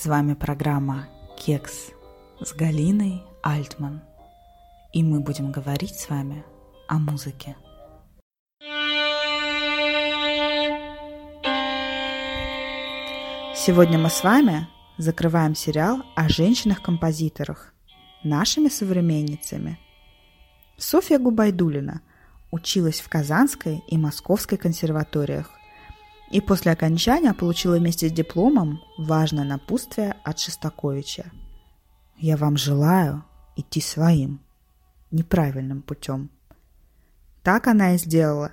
С вами программа «Кекс» с Галиной Альтман. И мы будем говорить с вами о музыке. Сегодня мы с вами закрываем сериал о женщинах-композиторах, нашими современницами. Софья Губайдулина училась в Казанской и Московской консерваториях и после окончания получила вместе с дипломом важное напутствие от Шестаковича. «Я вам желаю идти своим, неправильным путем». Так она и сделала.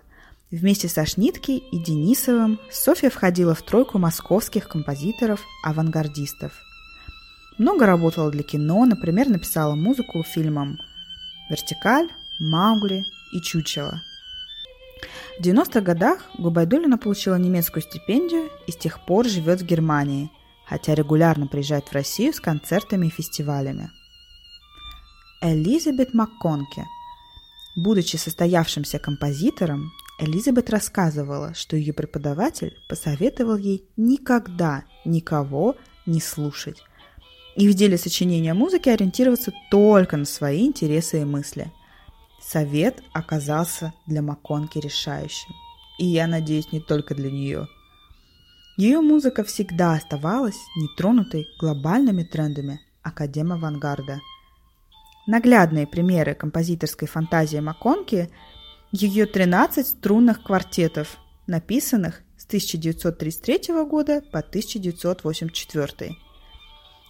Вместе со Шнитки и Денисовым Софья входила в тройку московских композиторов-авангардистов. Много работала для кино, например, написала музыку фильмам «Вертикаль», «Маугли» и «Чучело», в 90-х годах Губайдулина получила немецкую стипендию и с тех пор живет в Германии, хотя регулярно приезжает в Россию с концертами и фестивалями. Элизабет МакКонке. Будучи состоявшимся композитором, Элизабет рассказывала, что ее преподаватель посоветовал ей никогда никого не слушать и в деле сочинения музыки ориентироваться только на свои интересы и мысли – Совет оказался для Маконки решающим. И я надеюсь, не только для нее. Ее музыка всегда оставалась нетронутой глобальными трендами академа авангарда. Наглядные примеры композиторской фантазии Маконки – ее 13 струнных квартетов, написанных с 1933 года по 1984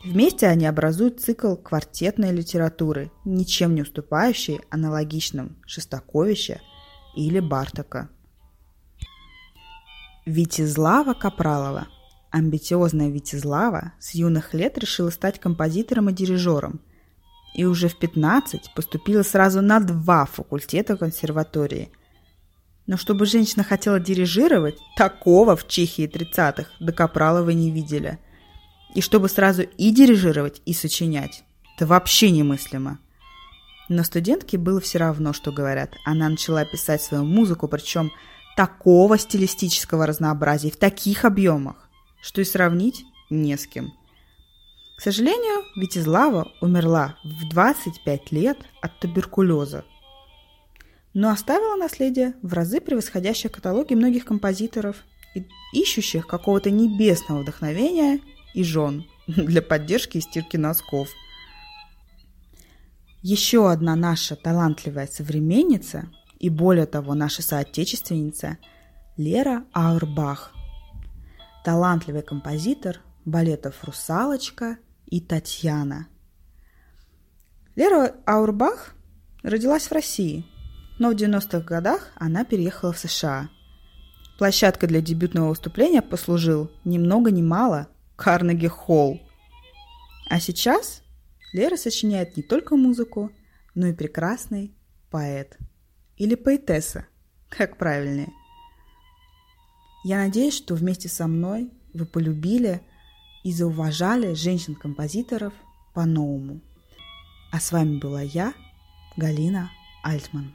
Вместе они образуют цикл квартетной литературы, ничем не уступающий аналогичным Шестаковича или Бартака. Витизлава Капралова. Амбициозная Витизлава с юных лет решила стать композитором и дирижером. И уже в 15 поступила сразу на два факультета консерватории. Но чтобы женщина хотела дирижировать, такого в Чехии 30-х до Капраловой не видели – и чтобы сразу и дирижировать, и сочинять. Это вообще немыслимо. Но студентке было все равно, что говорят. Она начала писать свою музыку, причем такого стилистического разнообразия, в таких объемах, что и сравнить не с кем. К сожалению, Витизлава умерла в 25 лет от туберкулеза, но оставила наследие в разы превосходящее каталоги многих композиторов, ищущих какого-то небесного вдохновения и жен для поддержки и стирки носков. Еще одна наша талантливая современница и более того наша соотечественница Лера Аурбах. Талантливый композитор балетов «Русалочка» и «Татьяна». Лера Аурбах родилась в России, но в 90-х годах она переехала в США. Площадкой для дебютного выступления послужил ни много ни мало Карнеги Холл. А сейчас Лера сочиняет не только музыку, но и прекрасный поэт. Или поэтесса, как правильнее. Я надеюсь, что вместе со мной вы полюбили и зауважали женщин-композиторов по-новому. А с вами была я, Галина Альтман.